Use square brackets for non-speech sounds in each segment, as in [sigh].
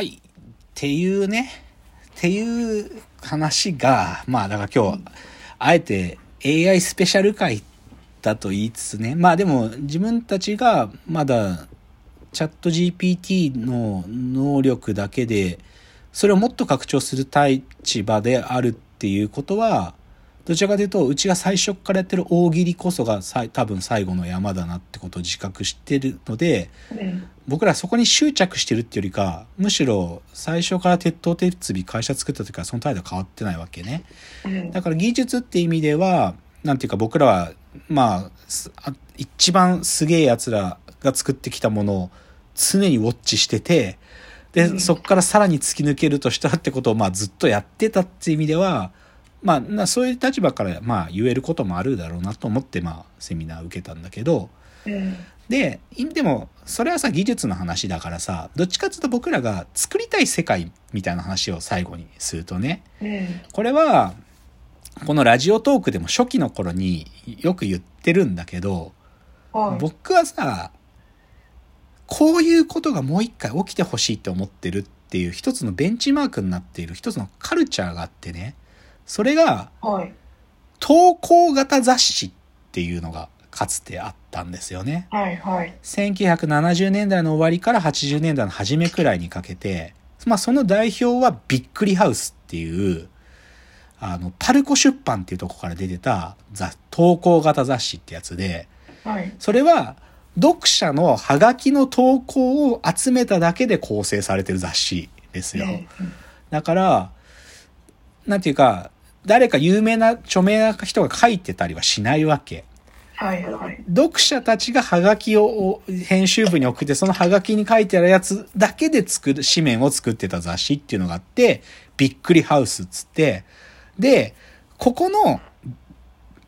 はい。っていうね、っていう話が、まあだから今日、あえて AI スペシャル回だと言いつつね、まあでも自分たちがまだチャット GPT の能力だけで、それをもっと拡張する立場であるっていうことは、どちらかというと、うちが最初からやってる大喜利こそがさ多分最後の山だなってことを自覚してるので、うん僕らそこに執着してるっていうよりか、むしろ最初から鉄頭鉄尾会社作った時からその態度変わってないわけね。うんだから技術って意味では、なんていうか僕らは、まあ、一番すげえ奴らが作ってきたものを常にウォッチしてて、で、うんそこからさらに突き抜けるとしたらってことを、まあずっとやってたっていう意味では、まあな、そういう立場から、まあ言えることもあるだろうなと思って、まあセミナー受けたんだけど、うん。で、いでも、それはさ、技術の話だからさ、どっちかっていうと僕らが作りたい世界みたいな話を最後にするとね、うん。これは、このラジオトークでも初期の頃によく言ってるんだけど、はい。僕はさ、こういうことがもう一回起きてほしいって思ってるっていう一つのベンチマークになっている一つのカルチャーがあってね、それがはい投稿型雑誌っていうのがかつてあったんですよね。はいはい1970年代の終わりから80年代の初めくらいにかけて、まあその代表はびっくりハウスっていう、あの、パルコ出版っていうとこから出てた雑投稿型雑誌ってやつで、はいそれは読者のハガキの投稿を集めただけで構成されてる雑誌ですよ。うんだから、なんていうか、誰か有名な著名な人が書いてたりはしないわけ。はいはい。読者たちがハガキを編集部に送って、そのハガキに書いてあるやつだけで作る、紙面を作ってた雑誌っていうのがあって、びっくりハウスっつって、で、ここの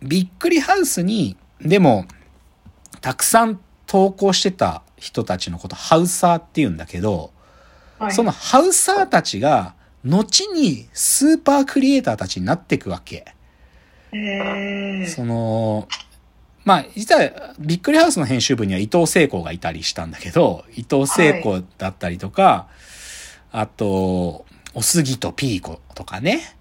びっくりハウスに、でも、たくさん投稿してた人たちのこと、ハウサーって言うんだけど、はい。そのハウサーたちが、後にスーパークリエイターたちになっていくわけ。えー。その、まあ、実は、びっくりハウスの編集部には伊藤聖子がいたりしたんだけど、伊藤聖子だったりとか、あと、おすぎとピーコとかね、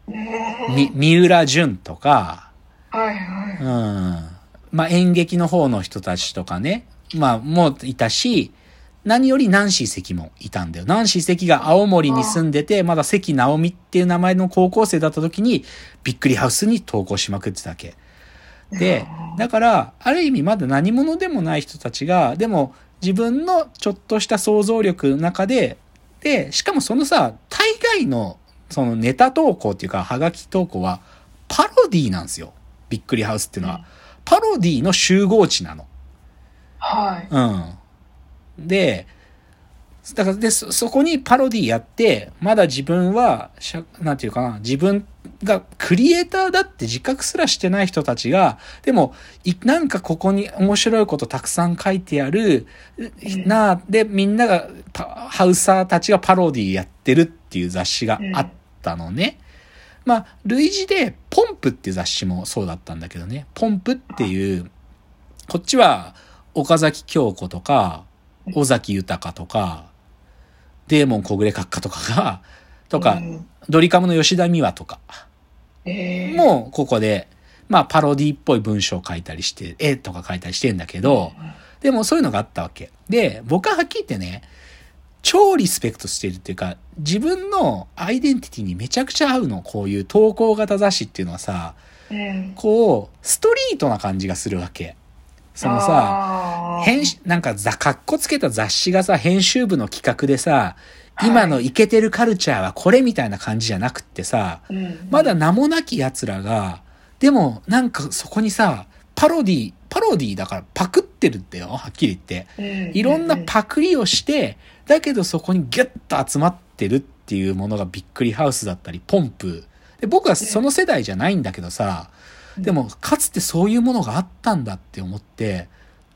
み、三浦淳とか、はいはい。うん。まあ、演劇の方の人たちとかね、まあ、もういたし、何よりナンシー関もいたんだよ。ナンシー関が青森に住んでて、まだ関直美っていう名前の高校生だった時に、びっくりハウスに投稿しまくってたわけ。で、だから、ある意味まだ何者でもない人たちが、でも自分のちょっとした想像力の中で、で、しかもそのさ、大概のそのネタ投稿っていうか、はがき投稿は、パロディーなんですよ。びっくりハウスっていうのは。パロディーの集合値なの。はいうん。で、だからで、そ、そこにパロディやって、まだ自分は、しゃなんていうかな、自分がクリエイターだって自覚すらしてない人たちが、でも、いなんかここに面白いことたくさん書いてある、んなあ、で、みんながパ、ハウサーたちがパロディやってるっていう雑誌があったのね。まあ、類似で、ポンプっていう雑誌もそうだったんだけどね。ポンプっていう、こっちは、岡崎京子とか、尾崎豊とか、デーモン小暮閣下とかが、とか、うん。ドリカムの吉田美和とか、えー。もうここで、まあパロディっぽい文章を書いたりして、絵とか書いたりしてんだけど、でもそういうのがあったわけ。で、僕ははっきり言ってね、超リスペクトしてるっていうか、自分のアイデンティティにめちゃくちゃ合うの、こういう投稿型雑誌っていうのはさ、うん。こう、ストリートな感じがするわけ。そのさ、編集、なんかざ、かっこつけた雑誌がさ、編集部の企画でさ、今のイケてるカルチャーはこれみたいな感じじゃなくってさ、うん。まだ名もなき奴らが、でもなんかそこにさ、パロディ、パロディだからパクってるんだよ、はっきり言って。うん。いろんなパクリをして、だけどそこにギュッと集まってるっていうものがびっくりハウスだったり、ポンプ。で僕はその世代じゃないんだけどさ、でもかつてそういうものがあったんだって思って、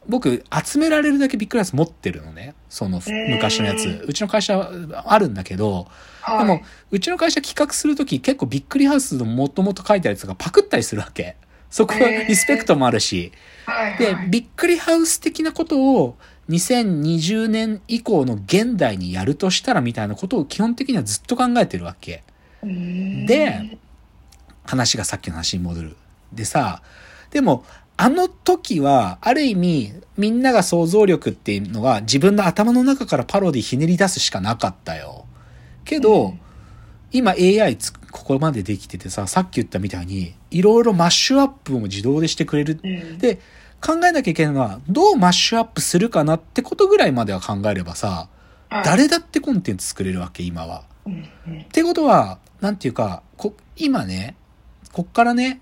僕集められるだけびっくりハウス持ってるのね。その昔のやつ。うちの会社はあるんだけど、はいでも、うちの会社企画するとき結構びっくりハウスのもともと書いてあるやつがパクったりするわけ。そこはリスペクトもあるし。ではいはい、びっくりハウス的なことを2020年以降の現代にやるとしたらみたいなことを基本的にはずっと考えてるわけ。うんで、話がさっきの話に戻る。でさ、でも、あの時は、ある意味、みんなが想像力っていうのは自分の頭の中からパロディひねり出すしかなかったよ。けど、うん今 AI つここまでできててさ、さっき言ったみたいに、いろいろマッシュアップも自動でしてくれる。うんで、考えなきゃいけないのは、どうマッシュアップするかなってことぐらいまでは考えればさ、はい誰だってコンテンツ作れるわけ、今は。ってことは、なんていうか、こ、今ね、こっからね、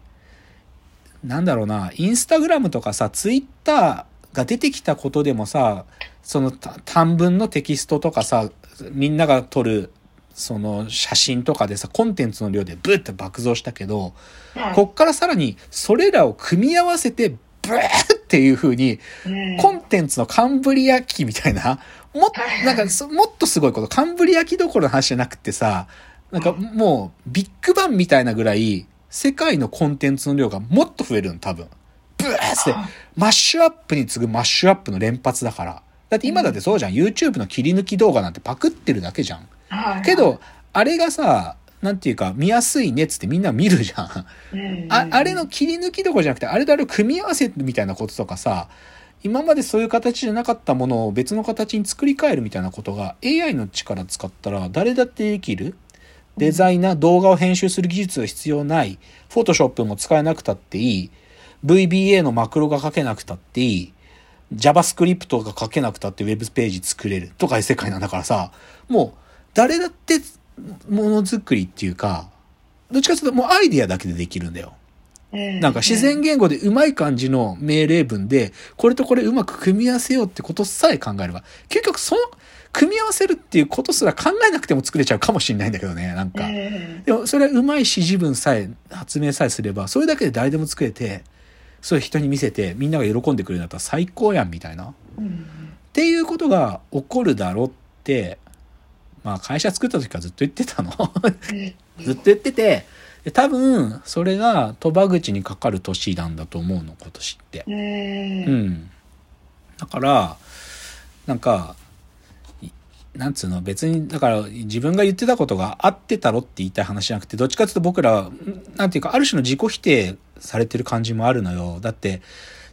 なんだろうな、インスタグラムとかさ、ツイッターが出てきたことでもさ、そのた短文のテキストとかさ、みんなが撮る、その写真とかでさ、コンテンツの量でブーって爆増したけど、はい。こっからさらにそれらを組み合わせて、ブーっていう風に、うん。コンテンツのカンブリア紀みたいな、もっはい。なんかそ、もっとすごいこと、カンブリア紀どころの話じゃなくてさ、なんかもう、ビッグバンみたいなぐらい、世界のコンテンツの量がもっと増えるの、多分。ブーってはい、マッシュアップに次ぐマッシュアップの連発だから。だって今だってそうじゃん。YouTube の切り抜き動画なんてパクってるだけじゃん。はいけど、あれがさ、なんていうか、見やすいねっつってみんな見るじゃんああれの切り抜きどころじゃなくて、あれとあれを組み合わせるみたいなこととかさ、今までそういう形じゃなかったものを別の形に作り変えるみたいなことが AI の力使ったら誰だってできる？デザイナー、動画を編集する技術が必要ない。フォトショップも使えなくたっていい。VBA のマクロが書けなくたっていい。JavaScript が書けなくたってウェブページ作れるとかいう世界なんだからさ、もう誰だってものづくりっていうか、どっちかというともうアイディアだけでできるんだよ。なんか自然言語でうまい感じの命令文で、これとこれうまく組み合わせようってことさえ考えれば、結局その、組み合わせるっていうことすら考えなくても作れちゃうかもしれないんだけどね、なんか。うんでもそれはうまい指示文さえ、発明さえすれば、それだけで誰でも作れて、それ人に見せて、みんなが喜んでくれるんだったら最高やん、みたいな。っうんていうことが起こるだろうって、まあ会社作った時からずっと言ってたの。[laughs] ずっと言ってて、で多分、それが鳥羽口にかかる年なんだと思うの、今年って。うんうん。だから、なんか、いなんつうの、別に、だから自分が言ってたことが合ってたろって言いたい話じゃなくて、どっちかっていうと僕らなんていうか、ある種の自己否定されてる感じもあるのよ。だって、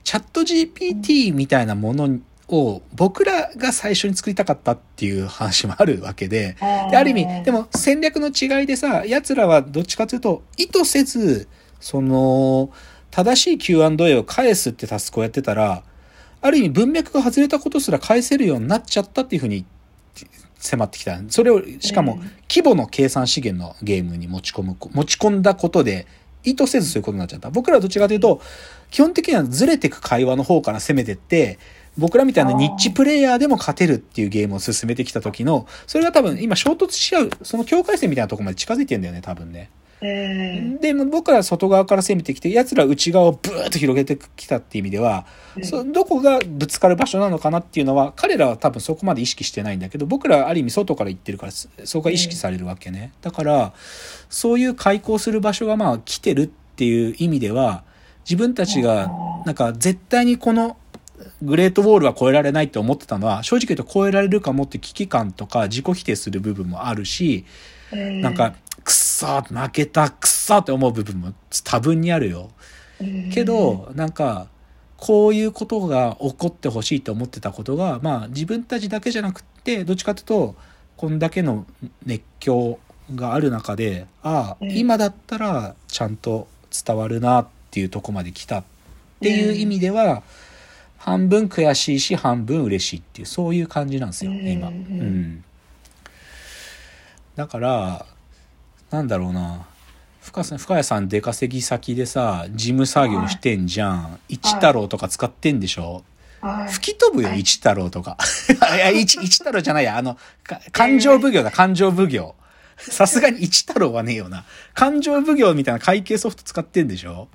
チャット GPT みたいなものを僕らが最初に作りたかったっていう話もあるわけで、で、ある意味、でも戦略の違いでさ、奴らはどっちかというと、意図せず、その、正しい Q&A を返すってタスクをやってたら、ある意味文脈が外れたことすら返せるようになっちゃったっていうふうに迫ってきた。それを、しかもうん、規模の計算資源のゲームに持ち込む、持ち込んだことで、意図せずそういうことになっちゃった。僕らはどっちかというと、基本的にはずれてく会話の方から攻めてって、僕らみたいなニッチプレイヤーでも勝てるっていうゲームを進めてきた時の、それが多分今衝突し合う、その境界線みたいなところまで近づいてんだよね、多分ね。うんで、僕らは外側から攻めてきて、奴らは内側をブーッと広げてきたっていう意味では、うんそどこがぶつかる場所なのかなっていうのは、彼らは多分そこまで意識してないんだけど、僕らはある意味外から行ってるから、そそこが意識されるわけね。だから、そういう開口する場所がまあ来てるっていう意味では、自分たちが、なんか絶対にこの、グレートウォールは超えられないって思ってたのは、正直言うと超えられるかもって危機感とか自己否定する部分もあるし、なんか、くっそー負けた、くっそーって思う部分も多分にあるよ。けど、なんか、こういうことが起こってほしいと思ってたことが、まあ自分たちだけじゃなくって、どっちかというと、こんだけの熱狂がある中で、ああ、うん。今だったらちゃんと伝わるなっていうとこまで来たっていう意味では、半分悔しいし、半分嬉しいっていう、そういう感じなんですよ、うん今。うん。だから、なんだろうな。深さ深谷さん出稼ぎ先でさ、事務作業してんじゃん。一太郎とか使ってんでしょ？はい吹き飛ぶよ、はい一太郎とか。[laughs] いや、一 [laughs] 一太郎じゃないや、あの、か感情奉行だ、感情奉行。さすがに一太郎はねえよな。感情奉行みたいな会計ソフト使ってんでしょ？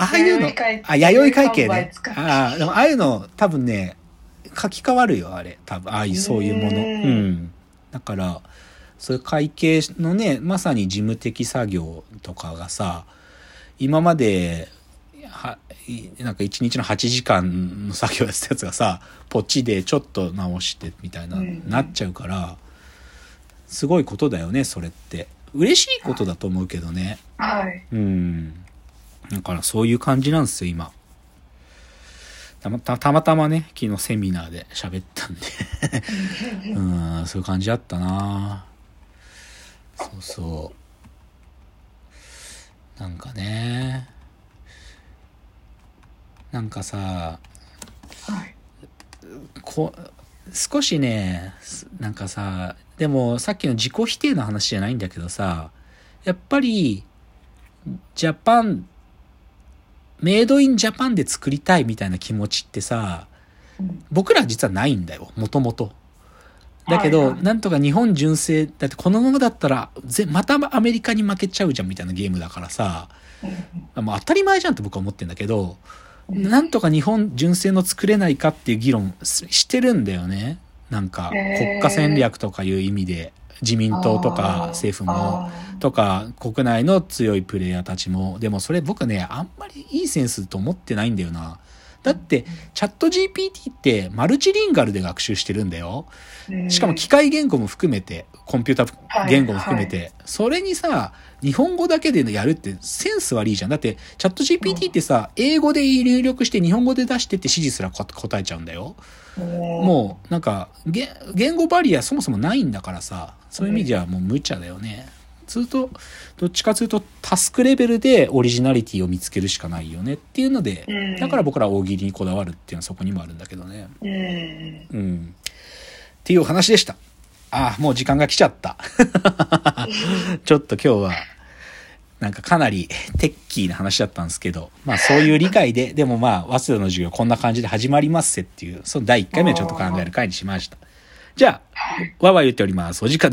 ああいうの？あ、弥生会計ねああ、でもああいうの多分ね、書き換わるよ、あれ。多分、ああいう、そういうもの。ううんん。だから、そういう会計のね、まさに事務的作業とかがさ、今まで、はいなんか1日の8時間の作業やってたやつがさ、ポチでちょっと直してみたいな、うんなっちゃうから、すごいことだよね、それって。嬉しいことだと思うけどね。はい。うん。だからそういう感じなんですよ、今。たまたたまたまね、昨日セミナーで喋ったんで [laughs] うん、そういう感じだったなそうそう。なんかね、なんかさ、はい。こ少しね、すなんかさ、でもさっきの自己否定の話じゃないんだけどさ、やっぱり、ジャパン、メイドインジャパンで作りたいみたいな気持ちってさ、うん僕ら実はないんだよ、もともと。だけど、なんとか日本純正、だってこのままだったら、ぜまたアメリカに負けちゃうじゃんみたいなゲームだからさ、もう当たり前じゃんって僕は思ってんだけど、うん。なんとか日本純正の作れないかっていう議論すしてるんだよね。なんか、国家戦略とかいう意味で、自民党とか政府も、あとか、国内の強いプレイヤーたちも、でもそれ僕ね、あんまりいいセンスと思ってないんだよな。だって、チャット GPT ってマルチリンガルで学習してるんだよ。ーしかも機械言語も含めて、コンピュータはい言語も含めて、それにさ、日本語だけでやるってセンス悪いじゃん。だって、チャット GPT ってさ、英語で入力して日本語で出してって指示すらこ答えちゃうんだよ。ももう、なんか、言言語バリアそもそもないんだからさ、そういう意味ではもう無茶だよね。ずっと、どっちかというとタスクレベルでオリジナリティを見つけるしかないよねっていうのでうん、だから僕らは大喜利にこだわるっていうのはそこにもあるんだけどね。う、うん。うん。っていうお話でした。ああ、もう時間が来ちゃった。[laughs] ちょっと今日は、なんかかなりテッキーな話だったんですけど、まあそういう理解で、でもまあ、早稲田の授業こんな感じで始まりますせっていう、その第1回目をちょっと考える回にしました。じゃあ、わわ言っております。お時間